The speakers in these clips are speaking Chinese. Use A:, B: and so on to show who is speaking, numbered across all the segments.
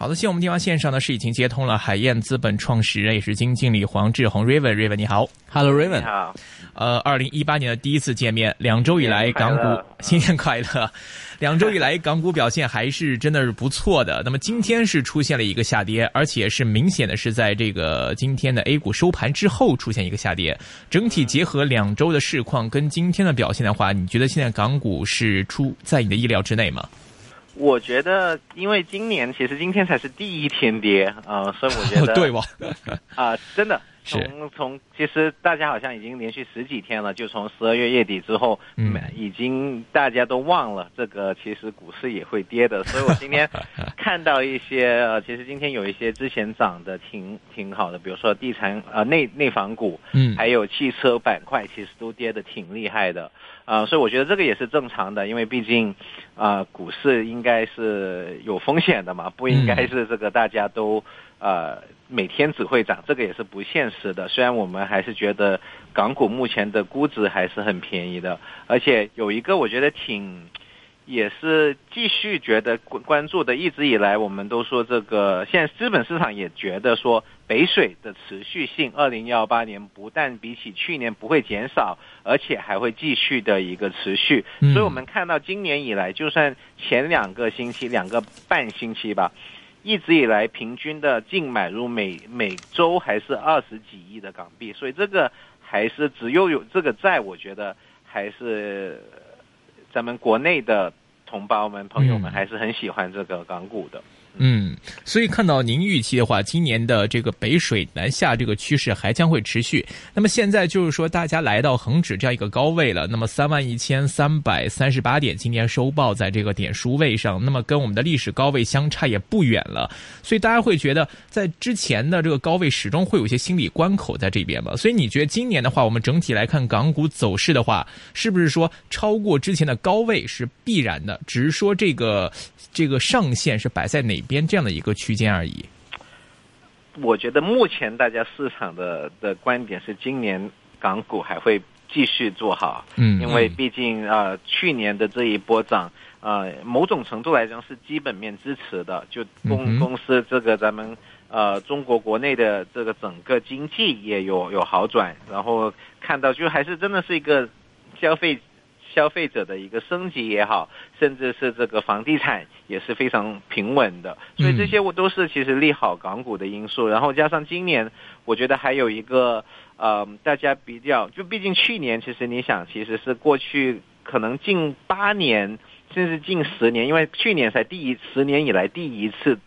A: 好的，现在我们电话线上呢是已经接通了海燕资本创始人也是基金经理黄志宏 Raven，Raven 你好
B: ，Hello Raven，
C: 你好。
A: 呃，二零一八年的第一次见面，两周以来港股新年快乐。两周以来港股表现还是真的是不错的。那么今天是出现了一个下跌，而且是明显的是在这个今天的 A 股收盘之后出现一个下跌。整体结合两周的市况跟今天的表现的话，你觉得现在港股是出在你的意料之内吗？
C: 我觉得，因为今年其实今天才是第一天跌啊，所以我觉得
A: 对吧？
C: 啊，真的。从从其实大家好像已经连续十几天了，就从十二月月底之后，嗯，已经大家都忘了这个其实股市也会跌的，所以我今天看到一些呃，其实今天有一些之前涨的挺挺好的，比如说地产呃内内房股，嗯，还有汽车板块，其实都跌的挺厉害的，啊，所以我觉得这个也是正常的，因为毕竟啊股市应该是有风险的嘛，不应该是这个大家都呃。每天只会涨，这个也是不现实的。虽然我们还是觉得港股目前的估值还是很便宜的，而且有一个我觉得挺，也是继续觉得关关注的。一直以来我们都说这个，现在资本市场也觉得说北水的持续性，二零幺八年不但比起去年不会减少，而且还会继续的一个持续。所以我们看到今年以来，就算前两个星期、两个半星期吧。一直以来平均的净买入每每周还是二十几亿的港币，所以这个还是只有有这个债，我觉得还是咱们国内的同胞们朋友们还是很喜欢这个港股的。
A: 嗯，嗯所以看到您预期的话，今年的这个北水南下这个趋势还将会持续。那么现在就是说，大家来到恒指这样一个高位了，那么三万一千三百三十八点，今年收报在这个点数位上，那么跟我们的历史高位相差也不远了。所以大家会觉得，在之前的这个高位始终会有一些心理关口在这边吧。所以你觉得今年的话，我们整体来看港股走势的话，是不是说超过之前的高位是必然的？只是说这个这个上限是摆在哪？边这样的一个区间而已。
C: 我觉得目前大家市场的的观点是，今年港股还会继续做好。嗯，因为毕竟啊，去年的这一波涨，呃，某种程度来讲是基本面支持的。就公公司这个咱们呃中国国内的这个整个经济也有有好转，然后看到就还是真的是一个消费。消费者的一个升级也好，甚至是这个房地产也是非常平稳的，所以这些我都是其实利好港股的因素。然后加上今年，我觉得还有一个呃，大家比较，就毕竟去年其实你想，其实是过去可能近八年甚至近十年，因为去年才第一十年以来第一次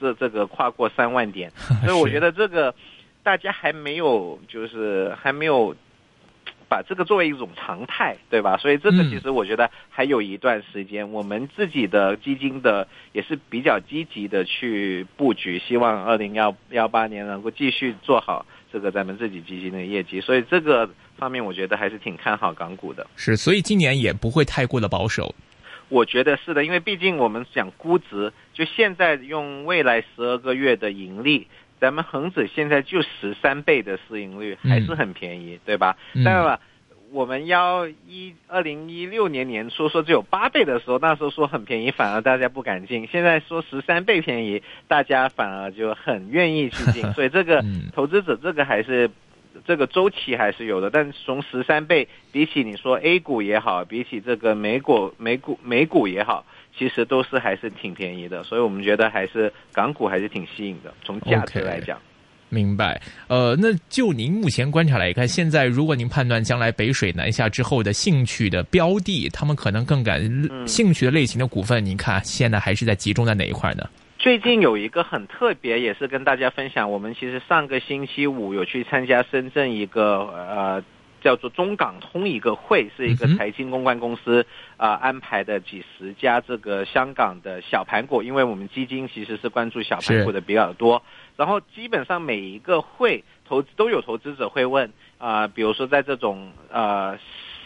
C: 这这个跨过三万点，所以我觉得这个大家还没有就是还没有。把这个作为一种常态，对吧？所以这个其实我觉得还有一段时间，我们自己的基金的也是比较积极的去布局，希望二零幺幺八年能够继续做好这个咱们自己基金的业绩。所以这个方面，我觉得还是挺看好港股的。
A: 是，所以今年也不会太过的保守。
C: 我觉得是的，因为毕竟我们讲估值，就现在用未来十二个月的盈利。咱们恒指现在就十三倍的市盈率，还是很便宜，对吧？当然了，我们要一二零一六年年初说只有八倍的时候，那时候说很便宜，反而大家不敢进。现在说十三倍便宜，大家反而就很愿意去进。所以这个投资者这个还是这个周期还是有的。但从十三倍比起你说 A 股也好，比起这个美股美股美股也好。其实都是还是挺便宜的，所以我们觉得还是港股还是挺吸引的。从价值来讲，
A: 明白。呃，那就您目前观察来看，现在如果您判断将来北水南下之后的兴趣的标的，他们可能更感兴趣的类型的股份，您看现在还是在集中在哪一块呢？
C: 最近有一个很特别，也是跟大家分享。我们其实上个星期五有去参加深圳一个呃。叫做中港通一个会，是一个财经公关公司啊安排的几十家这个香港的小盘股，因为我们基金其实是关注小盘股的比较多。然后基本上每一个会投资都有投资者会问啊，比如说在这种呃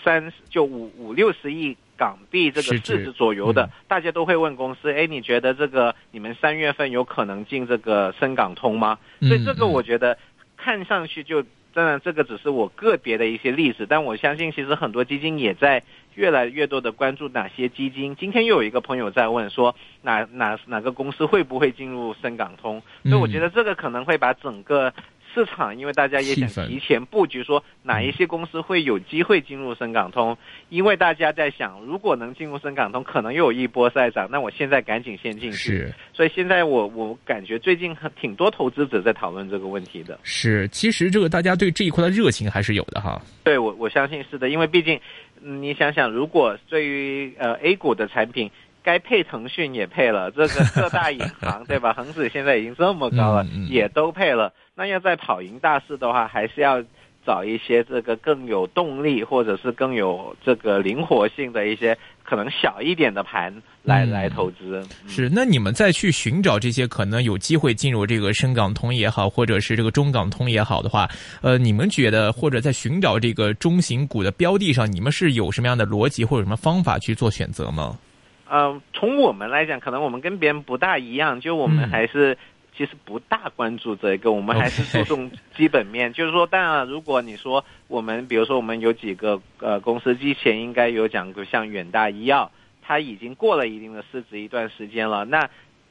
C: 三就五五六十亿港币这个市值左右的，大家都会问公司，哎，你觉得这个你们三月份有可能进这个深港通吗？所以这个我觉得看上去就。当然这个只是我个别的一些例子，但我相信其实很多基金也在越来越多的关注哪些基金。今天又有一个朋友在问说，哪哪哪个公司会不会进入深港通？所以我觉得这个可能会把整个。市场，因为大家也想提前布局，说哪一些公司会有机会进入深港通，因为大家在想，如果能进入深港通，可能又有一波再涨，那我现在赶紧先进去。
A: 是，
C: 所以现在我我感觉最近挺多投资者在讨论这个问题的。
A: 是，其实这个大家对这一块的热情还是有的哈。
C: 对，我我相信是的，因为毕竟你想想，如果对于呃 A 股的产品。该配腾讯也配了，这个各大银行 对吧？恒指现在已经这么高了，也都配了。那要再跑赢大市的话，还是要找一些这个更有动力，或者是更有这个灵活性的一些可能小一点的盘来来投资。
A: 是，那你们再去寻找这些可能有机会进入这个深港通也好，或者是这个中港通也好的话，呃，你们觉得或者在寻找这个中型股的标的上，你们是有什么样的逻辑或者什么方法去做选择吗？
C: 呃，从我们来讲，可能我们跟别人不大一样，就我们还是其实不大关注这个，我们还是 注重基本面。就是说，当然，如果你说我们，比如说我们有几个呃公司之前应该有讲过，像远大医药，它已经过了一定的市值一段时间了，那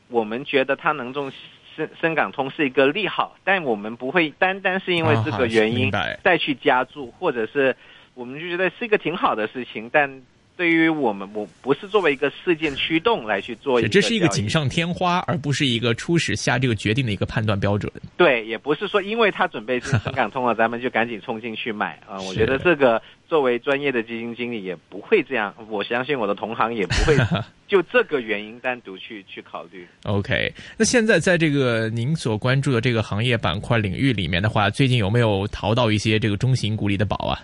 C: 我们觉得它能中深深港通是一个利好，但我们不会单单是因为这个原因再去加注，或者是我们就觉得是一个挺好的事情，但。对于我们，我不是作为一个事件驱动来去做，
A: 这是一个锦上添花，而不是一个初始下这个决定的一个判断标准。
C: 对，也不是说因为他准备深港通了，咱们就赶紧冲进去买 啊！我觉得这个作为专业的基金经理也不会这样，我相信我的同行也不会 就这个原因单独去去考虑。
A: OK，那现在在这个您所关注的这个行业板块领域里面的话，最近有没有淘到一些这个中型股里的宝啊？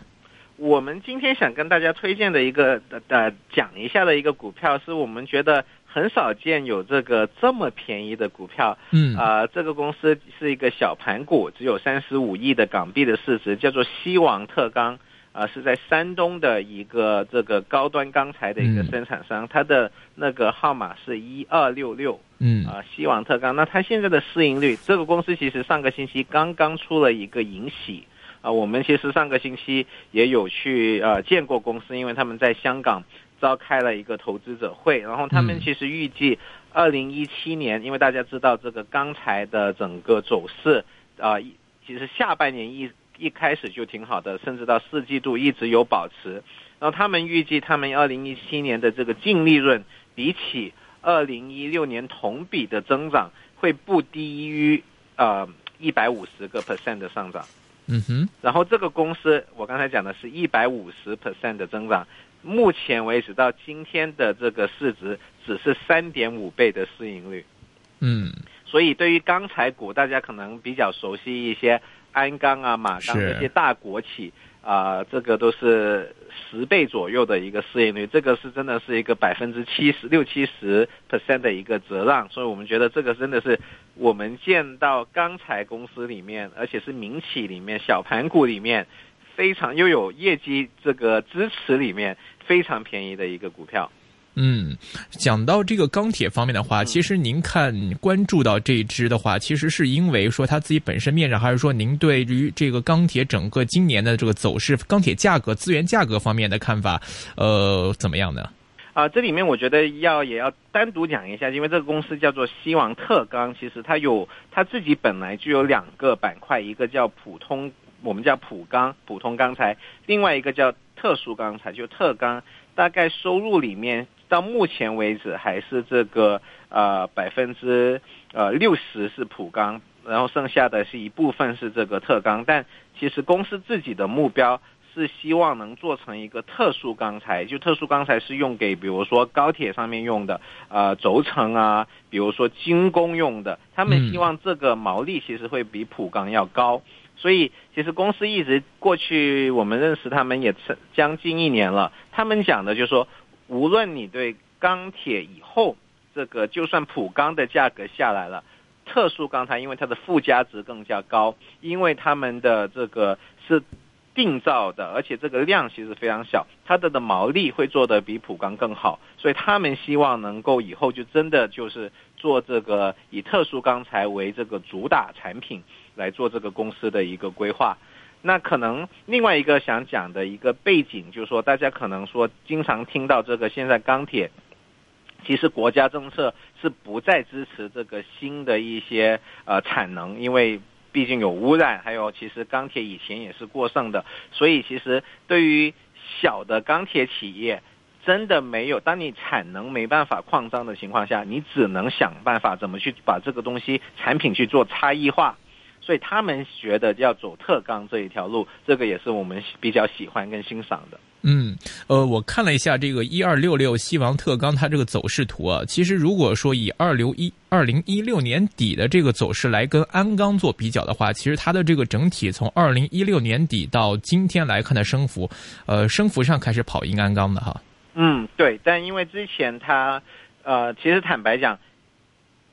C: 我们今天想跟大家推荐的一个呃讲一下的一个股票，是我们觉得很少见有这个这么便宜的股票。
A: 嗯
C: 啊，这个公司是一个小盘股，只有三十五亿的港币的市值，叫做西王特钢啊，是在山东的一个这个高端钢材的一个生产商，它的那个号码是一二六六。
A: 嗯
C: 啊，西王特钢，那它现在的市盈率，这个公司其实上个星期刚刚出了一个盈喜。啊，我们其实上个星期也有去呃见过公司，因为他们在香港召开了一个投资者会，然后他们其实预计二零一七年，因为大家知道这个钢材的整个走势啊，其实下半年一一开始就挺好的，甚至到四季度一直有保持，然后他们预计他们二零一七年的这个净利润比起二零一六年同比的增长会不低于呃一百五十个 percent 的上涨。
A: 嗯哼，
C: 然后这个公司，我刚才讲的是一百五十 percent 的增长，目前为止到今天的这个市值只是三点五倍的市盈率。
A: 嗯，
C: 所以对于钢材股，大家可能比较熟悉一些鞍钢啊、马钢这些大国企。啊，这个都是十倍左右的一个市盈率，这个是真的是一个百分之七十六七十 percent 的一个折让，所以我们觉得这个真的是我们见到钢材公司里面，而且是民企里面小盘股里面非常又有业绩这个支持里面非常便宜的一个股票。
A: 嗯，讲到这个钢铁方面的话，其实您看关注到这一支的话，其实是因为说它自己本身面上，还是说您对于这个钢铁整个今年的这个走势、钢铁价格、资源价格方面的看法，呃，怎么样呢？
C: 啊，这里面我觉得要也要单独讲一下，因为这个公司叫做西王特钢，其实它有它自己本来就有两个板块，一个叫普通，我们叫普钢，普通钢材，另外一个叫特殊钢材，就特钢，大概收入里面。到目前为止，还是这个呃百分之呃六十是普钢，然后剩下的是一部分是这个特钢。但其实公司自己的目标是希望能做成一个特殊钢材，就特殊钢材是用给比如说高铁上面用的呃轴承啊，比如说精工用的。他们希望这个毛利其实会比普钢要高。所以其实公司一直过去我们认识他们也将近一年了，他们讲的就是说。无论你对钢铁以后这个，就算普钢的价格下来了，特殊钢材因为它的附加值更加高，因为他们的这个是定造的，而且这个量其实非常小，它的的毛利会做得比普钢更好，所以他们希望能够以后就真的就是做这个以特殊钢材为这个主打产品来做这个公司的一个规划。那可能另外一个想讲的一个背景，就是说大家可能说经常听到这个现在钢铁，其实国家政策是不再支持这个新的一些呃产能，因为毕竟有污染，还有其实钢铁以前也是过剩的，所以其实对于小的钢铁企业，真的没有，当你产能没办法扩张的情况下，你只能想办法怎么去把这个东西产品去做差异化。所以他们觉得要走特钢这一条路，这个也是我们比较喜欢跟欣赏的。
A: 嗯，呃，我看了一下这个一二六六西王特钢它这个走势图啊，其实如果说以二零一二零一六年底的这个走势来跟鞍钢做比较的话，其实它的这个整体从二零一六年底到今天来看的升幅，呃，升幅上开始跑赢鞍钢的哈。
C: 嗯，对，但因为之前它，呃，其实坦白讲。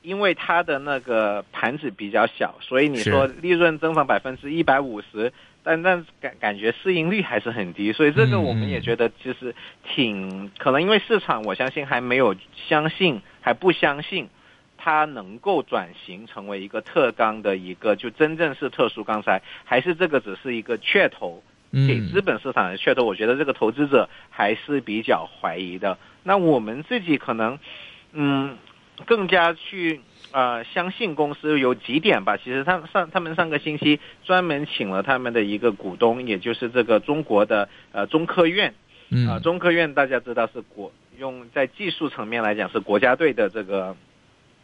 C: 因为它的那个盘子比较小，所以你说利润增长百分之一百五十，但但感感觉市盈率还是很低，所以这个我们也觉得其实挺可能，因为市场我相信还没有相信，还不相信它能够转型成为一个特钢的一个就真正是特殊钢材，还是这个只是一个噱头，给资本市场的噱头，我觉得这个投资者还是比较怀疑的。那我们自己可能，嗯。更加去呃相信公司有几点吧，其实他上他们上个星期专门请了他们的一个股东，也就是这个中国的呃中科院，啊中科院大家知道是国用在技术层面来讲是国家队的这个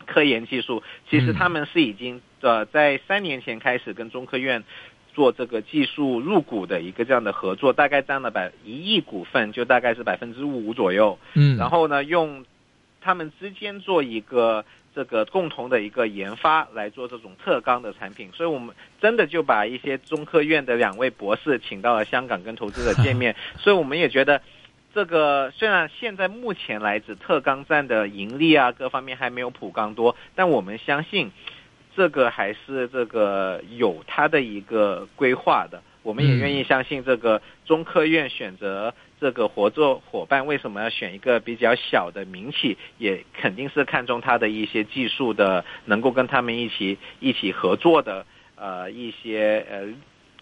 C: 科研技术，其实他们是已经呃在三年前开始跟中科院做这个技术入股的一个这样的合作，大概占了百一亿股份，就大概是百分之五左右，
A: 嗯，
C: 然后呢用。他们之间做一个这个共同的一个研发来做这种特钢的产品，所以我们真的就把一些中科院的两位博士请到了香港跟投资者见面，所以我们也觉得这个虽然现在目前来指特钢站的盈利啊各方面还没有普钢多，但我们相信这个还是这个有它的一个规划的。我们也愿意相信这个中科院选择这个合作伙伴，为什么要选一个比较小的民企？也肯定是看中他的一些技术的，能够跟他们一起一起合作的呃一些呃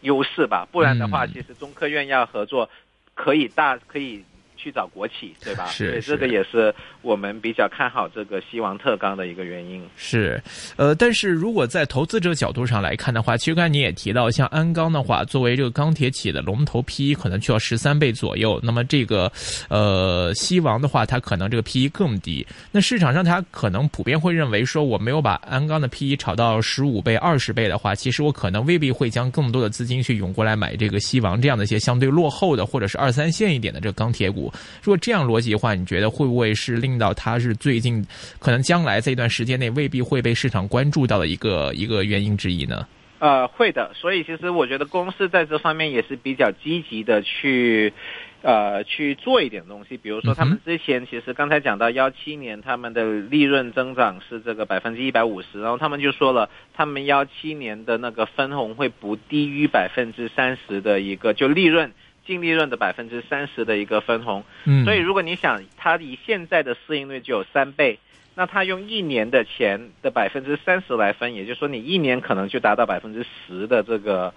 C: 优势吧。不然的话，其实中科院要合作，可以大可以。去找国企，对吧？
A: 是，
C: 这个也是我们比较看好这个西王特钢的一个原因。
A: 是，呃，但是如果在投资者角度上来看的话，其实刚才你也提到，像鞍钢的话，作为这个钢铁企业的龙头 P E 可能就要十三倍左右。那么这个，呃，西王的话，它可能这个 P E 更低。那市场上它可能普遍会认为说，我没有把鞍钢的 P E 炒到十五倍、二十倍的话，其实我可能未必会将更多的资金去涌过来买这个西王这样的一些相对落后的或者是二三线一点的这个钢铁股。如果这样逻辑的话，你觉得会不会是令到它是最近可能将来在一段时间内未必会被市场关注到的一个一个原因之一呢？
C: 呃，会的。所以其实我觉得公司在这方面也是比较积极的去呃去做一点东西。比如说他们之前其实刚才讲到幺七年他们的利润增长是这个百分之一百五十，然后他们就说了，他们幺七年的那个分红会不低于百分之三十的一个就利润。净利润的百分之三十的一个分红，
A: 嗯，
C: 所以如果你想它以现在的市盈率就有三倍，那它用一年的钱的百分之三十来分，也就是说你一年可能就达到百分之十的这个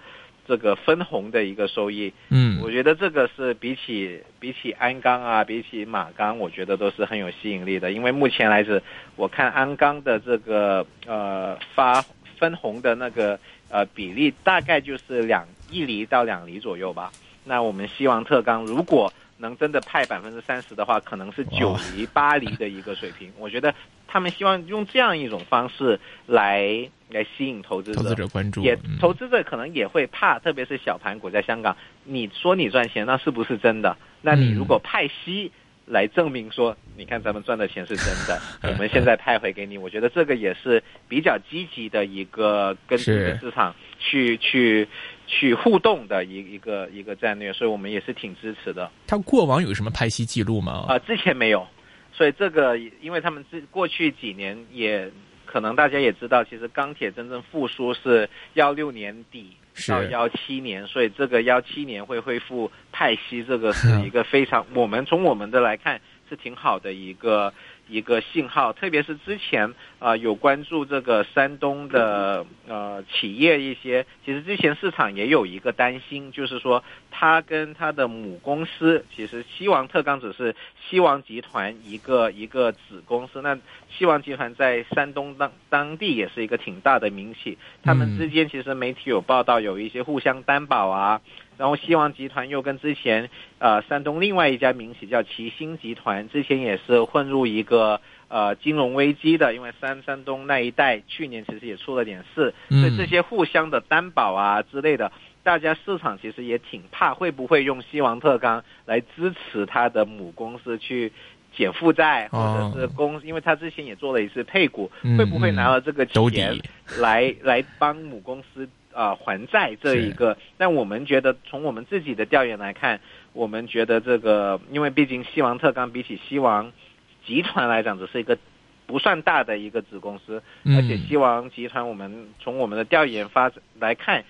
C: 这个分红的一个收益，
A: 嗯，
C: 我觉得这个是比起比起鞍钢啊，比起马钢，我觉得都是很有吸引力的，因为目前来指我看鞍钢的这个呃发分红的那个呃比例大概就是两一厘到两厘左右吧。那我们希望特钢如果能真的派百分之三十的话，可能是九厘八厘的一个水平。我觉得他们希望用这样一种方式来来吸引投资者，
A: 投资者关注，
C: 也投资者可能也会怕，特别是小盘股在香港，你说你赚钱，那是不是真的？那你如果派息来证明说，你看咱们赚的钱是真的，我们现在派回给你，我觉得这个也是比较积极的一个跟这个市场去去。去互动的一一个一个战略，所以我们也是挺支持的。
A: 他过往有什么派息记录吗？
C: 啊，之前没有，所以这个因为他们之过去几年也可能大家也知道，其实钢铁真正复苏是幺六年底到幺七年，所以这个幺七年会恢复派息，这个是 一个非常我们从我们的来看是挺好的一个一个信号，特别是之前啊、呃、有关注这个山东的呃企业一些，其实之前市场也有一个担心，就是说他跟他的母公司，其实西王特钢只是西王集团一个一个子公司，那西王集团在山东当当地也是一个挺大的名气，他们之间其实媒体有报道有一些互相担保啊。然后西王集团又跟之前呃山东另外一家民企叫齐星集团，之前也是混入一个呃金融危机的，因为山山东那一带去年其实也出了点事，所以这些互相的担保啊之类的，大家市场其实也挺怕会不会用西王特钢来支持他的母公司去减负债，或者是公，因为他之前也做了一次配股，会不会拿了这个钱 来来帮母公司？啊、呃，还债这一个，但我们觉得从我们自己的调研来看，我们觉得这个，因为毕竟西王特钢比起西王集团来讲，只是一个不算大的一个子公司，
A: 嗯、
C: 而且西王集团我们从我们的调研发来看，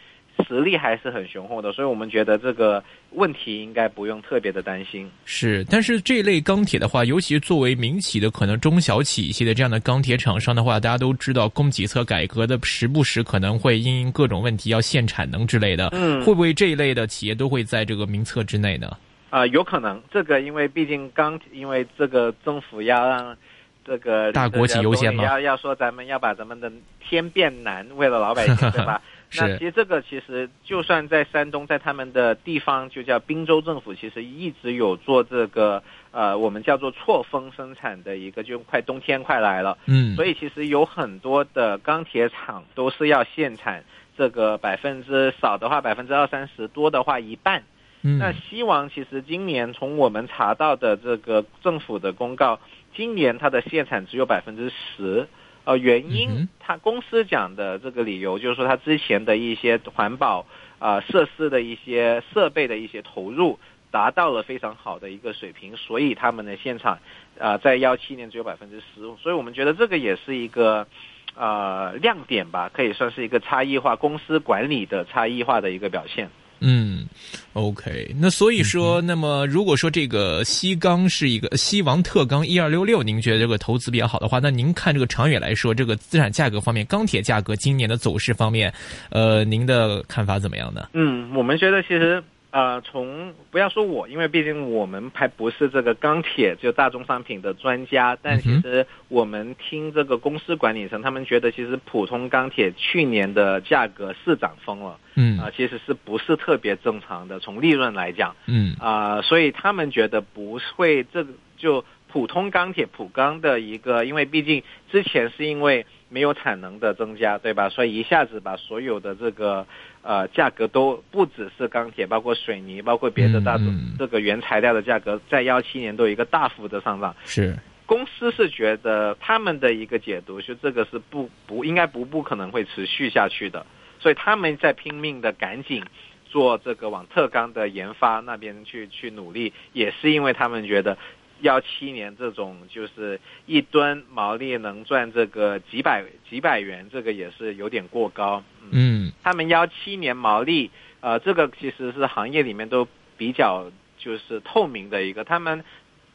C: 实力还是很雄厚的，所以我们觉得这个问题应该不用特别的担心。
A: 是，但是这类钢铁的话，尤其作为民企的可能中小企一些的这样的钢铁厂商的话，大家都知道供给侧改革的时不时可能会因各种问题要限产能之类的，
C: 嗯，
A: 会不会这一类的企业都会在这个名册之内呢？
C: 啊、呃，有可能，这个因为毕竟钢，因为这个政府要让这个
A: 大国企优先嘛，
C: 要要说咱们要把咱们的天变难，为了老百姓，对吧？那其实这个其实就算在山东，在他们的地方就叫滨州政府，其实一直有做这个呃，我们叫做错峰生产的一个，就快冬天快来了，
A: 嗯，
C: 所以其实有很多的钢铁厂都是要限产，这个百分之少的话百分之二三十，多的话一半。
A: 嗯，
C: 那西王其实今年从我们查到的这个政府的公告，今年它的限产只有百分之十。呃，原因他公司讲的这个理由就是说，他之前的一些环保啊、呃、设施的一些设备的一些投入达到了非常好的一个水平，所以他们的现场啊、呃、在幺七年只有百分之十五，所以我们觉得这个也是一个呃亮点吧，可以算是一个差异化公司管理的差异化的一个表现。
A: 嗯，OK，那所以说，那么如果说这个西钢是一个西王特钢一二六六，您觉得这个投资比较好的话，那您看这个长远来说，这个资产价格方面，钢铁价格今年的走势方面，呃，您的看法怎么样呢？
C: 嗯，我们觉得其实呃，从不要说我，因为毕竟我们还不是这个钢铁就大宗商品的专家，但其实我们听这个公司管理层，他们觉得其实普通钢铁去年的价格是涨疯了。
A: 嗯
C: 啊、呃，其实是不是特别正常的？从利润来讲，
A: 嗯
C: 啊、呃，所以他们觉得不会这个就普通钢铁普钢的一个，因为毕竟之前是因为没有产能的增加，对吧？所以一下子把所有的这个呃价格都不只是钢铁，包括水泥，包括别的大
A: 嗯
C: 这个原材料的价格，在幺七年都有一个大幅的上涨。
A: 是
C: 公司是觉得他们的一个解读是这个是不不应该不不可能会持续下去的。所以他们在拼命的赶紧做这个往特钢的研发那边去去努力，也是因为他们觉得幺七年这种就是一吨毛利能赚这个几百几百元，这个也是有点过高。
A: 嗯，
C: 他们幺七年毛利，呃，这个其实是行业里面都比较就是透明的一个，他们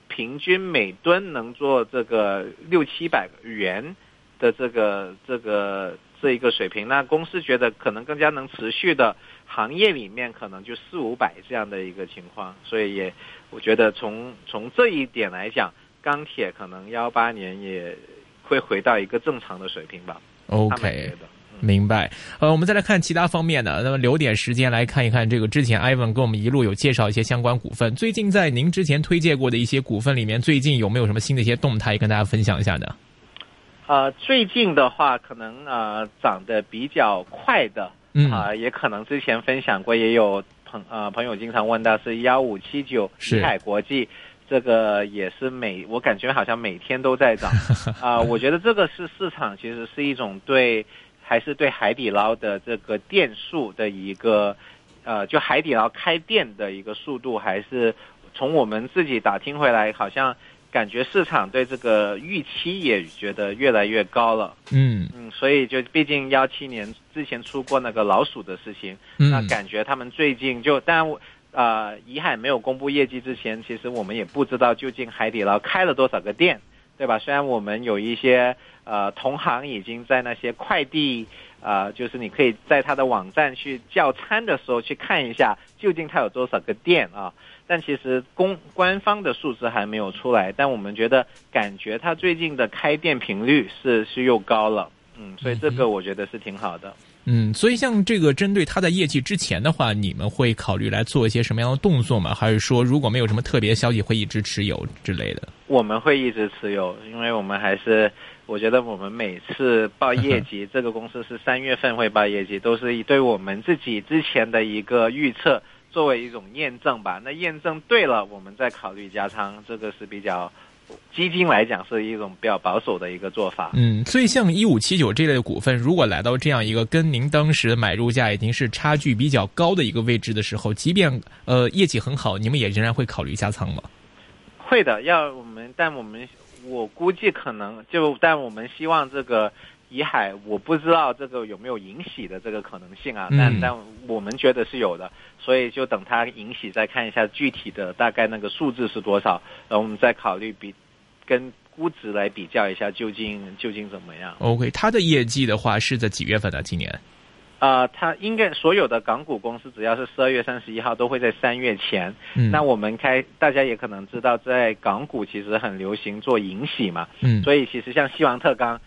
C: 平均每吨能做这个六七百元的这个这个。这一个水平，那公司觉得可能更加能持续的行业里面，可能就四五百这样的一个情况，所以也我觉得从从这一点来讲，钢铁可能幺八年也会回到一个正常的水平吧。
A: OK，明白。呃，我们再来看其他方面的，那么留点时间来看一看这个之前 Ivan 跟我们一路有介绍一些相关股份，最近在您之前推荐过的一些股份里面，最近有没有什么新的一些动态跟大家分享一下呢？
C: 呃，最近的话，可能呃涨得比较快的，
A: 嗯
C: 啊、呃，也可能之前分享过，也有朋呃朋友经常问到是幺五七九
A: 是
C: 海国际，这个也是每我感觉好像每天都在涨，啊、呃，我觉得这个是市场其实是一种对还是对海底捞的这个店数的一个呃，就海底捞开店的一个速度，还是从我们自己打听回来，好像。感觉市场对这个预期也觉得越来越高了，
A: 嗯
C: 嗯，所以就毕竟幺七年之前出过那个老鼠的事情，
A: 嗯
C: 那感觉他们最近就，当然我呃，怡海没有公布业绩之前，其实我们也不知道究竟海底捞开了多少个店，对吧？虽然我们有一些呃同行已经在那些快递，呃，就是你可以在他的网站去叫餐的时候去看一下，究竟他有多少个店啊？但其实公官方的数字还没有出来，但我们觉得感觉它最近的开店频率是是又高了，嗯，所以这个我觉得是挺好的。
A: 嗯，所以像这个针对它的业绩之前的话，你们会考虑来做一些什么样的动作吗？还是说如果没有什么特别消息，会一直持有之类的？
C: 我们会一直持有，因为我们还是我觉得我们每次报业绩，这个公司是三月份会报业绩，都是对我们自己之前的一个预测作为一种验证吧。那验证对了，我们再考虑加仓，这个是比较。基金来讲是一种比较保守的一个做法。
A: 嗯，所以像一五七九这类的股份，如果来到这样一个跟您当时买入价已经是差距比较高的一个位置的时候，即便呃业绩很好，你们也仍然会考虑加仓吗？
C: 会的，要我们，但我们我估计可能就，但我们希望这个怡海，我不知道这个有没有引喜的这个可能性啊，但但我们觉得是有的，所以就等它引喜再看一下具体的大概那个数字是多少，然后我们再考虑比。跟估值来比较一下，究竟究竟怎么样
A: ？OK，它的业绩的话是在几月份啊？今年？
C: 啊，它应该所有的港股公司只要是十二月三十一号都会在三月前。
A: 嗯。
C: 那我们开，大家也可能知道，在港股其实很流行做盈喜嘛。
A: 嗯。
C: 所以其实像西王特钢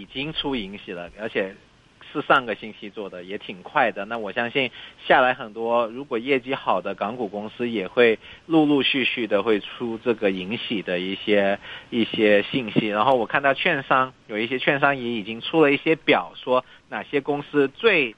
C: 已经出盈喜了，而且。是上个星期做的，也挺快的。那我相信下来很多，如果业绩好的港股公司也会陆陆续续的会出这个影喜的一些一些信息。然后我看到券商有一些券商也已经出了一些表，说哪些公司最。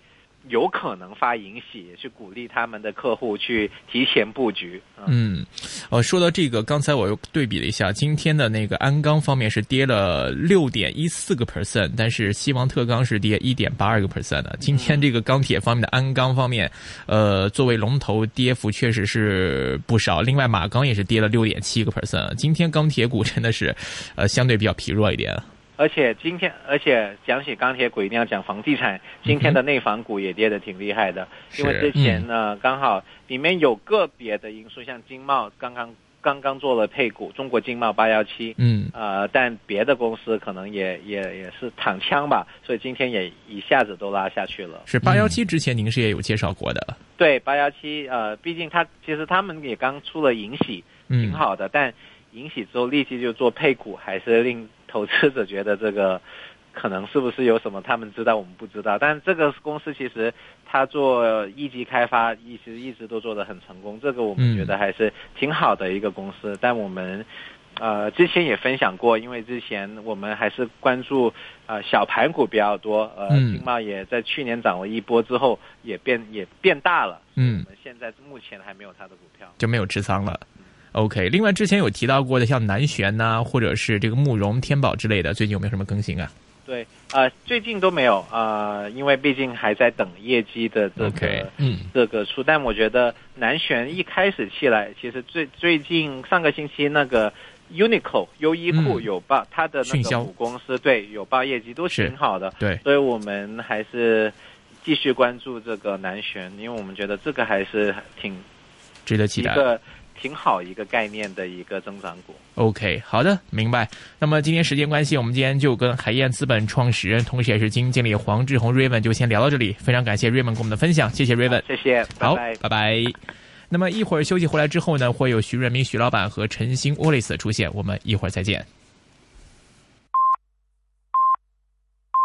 C: 有可能发引喜，去鼓励他们的客户去提前布局。
A: 嗯，呃，说到这个，刚才我又对比了一下，今天的那个鞍钢方面是跌了六点一四个 percent，但是西王特钢是跌一点八二个 percent 的。今天这个钢铁方面的鞍钢方面，呃，作为龙头，跌幅确实是不少。另外，马钢也是跌了六点七个 percent。今天钢铁股真的是，呃，相对比较疲弱一点。
C: 而且今天，而且讲起钢铁股，一定要讲房地产。今天的内房股也跌得挺厉害的，因为之前呢，刚好里面有个别的因素，像金茂刚刚刚刚做了配股，中国经贸八幺七，
A: 嗯，
C: 呃，但别的公司可能也也也是躺枪吧，所以今天也一下子都拉下去了。
A: 是八幺七之前您是也有介绍过的，
C: 对八幺七，呃，毕竟它其实他们也刚出了银喜，挺好的，但银喜之后立即就做配股，还是令。投资者觉得这个可能是不是有什么他们知道我们不知道，但这个公司其实他做一级开发一直一直都做得很成功，这个我们觉得还是挺好的一个公司。但我们呃之前也分享过，因为之前我们还是关注呃小盘股比较多，呃经贸也在去年涨了一波之后也变也变大了，
A: 嗯，
C: 我们现在目前还没有它的股票，
A: 就没有持仓了。OK，另外之前有提到过的，像南玄呐，或者是这个慕容、天宝之类的，最近有没有什么更新啊？
C: 对，呃，最近都没有啊，因为毕竟还在等业绩的这个，
A: 嗯，
C: 这个出。但我觉得南玄一开始起来，其实最最近上个星期那个 Uniqlo 优衣库有报它的那个母公司，对，有报业绩都挺好的，
A: 对，
C: 所以我们还是继续关注这个南玄，因为我们觉得这个还是挺
A: 值得期待。
C: 挺好一个概念的一个增长股。
A: OK，好的，明白。那么今天时间关系，我们今天就跟海燕资本创始人，同时也是基金经理黄志宏 Raven 就先聊到这里。非常感谢 Raven 给我们的分享，谢谢 Raven，
C: 谢谢，
A: 好，
C: 拜
A: 拜。那么一会儿休息回来之后呢，会有徐润明徐老板和陈星 Wallace 出现，我们一会儿再见。